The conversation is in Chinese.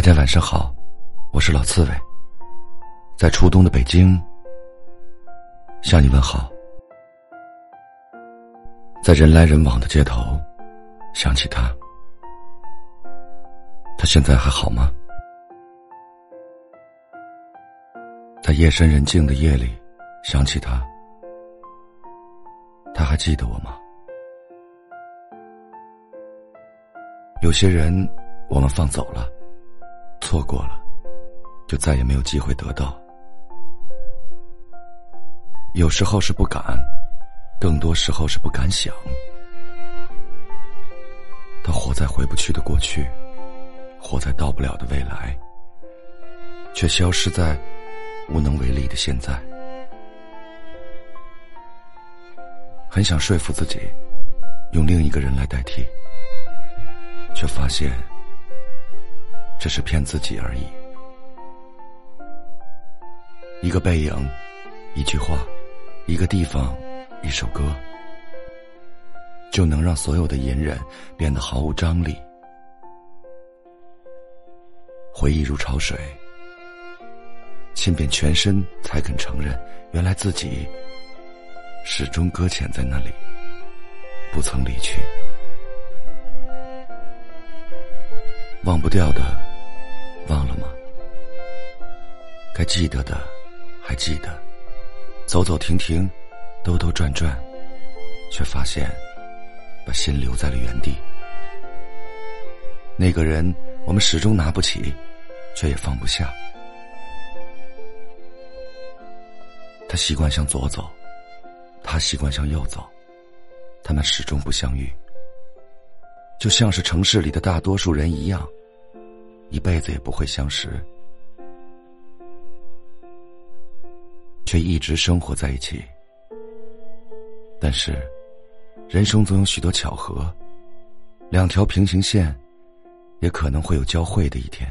大家晚上好，我是老刺猬，在初冬的北京向你问好。在人来人往的街头，想起他，他现在还好吗？在夜深人静的夜里，想起他，他还记得我吗？有些人，我们放走了。错过了，就再也没有机会得到。有时候是不敢，更多时候是不敢想。他活在回不去的过去，活在到不了的未来，却消失在无能为力的现在。很想说服自己，用另一个人来代替，却发现。只是骗自己而已。一个背影，一句话，一个地方，一首歌，就能让所有的隐忍变得毫无张力。回忆如潮水，浸遍全身，才肯承认，原来自己始终搁浅在那里，不曾离去。忘不掉的。该记得的还记得，走走停停，兜兜转转，却发现把心留在了原地。那个人，我们始终拿不起，却也放不下。他习惯向左走，他习惯向右走，他们始终不相遇，就像是城市里的大多数人一样。一辈子也不会相识，却一直生活在一起。但是，人生总有许多巧合，两条平行线，也可能会有交汇的一天。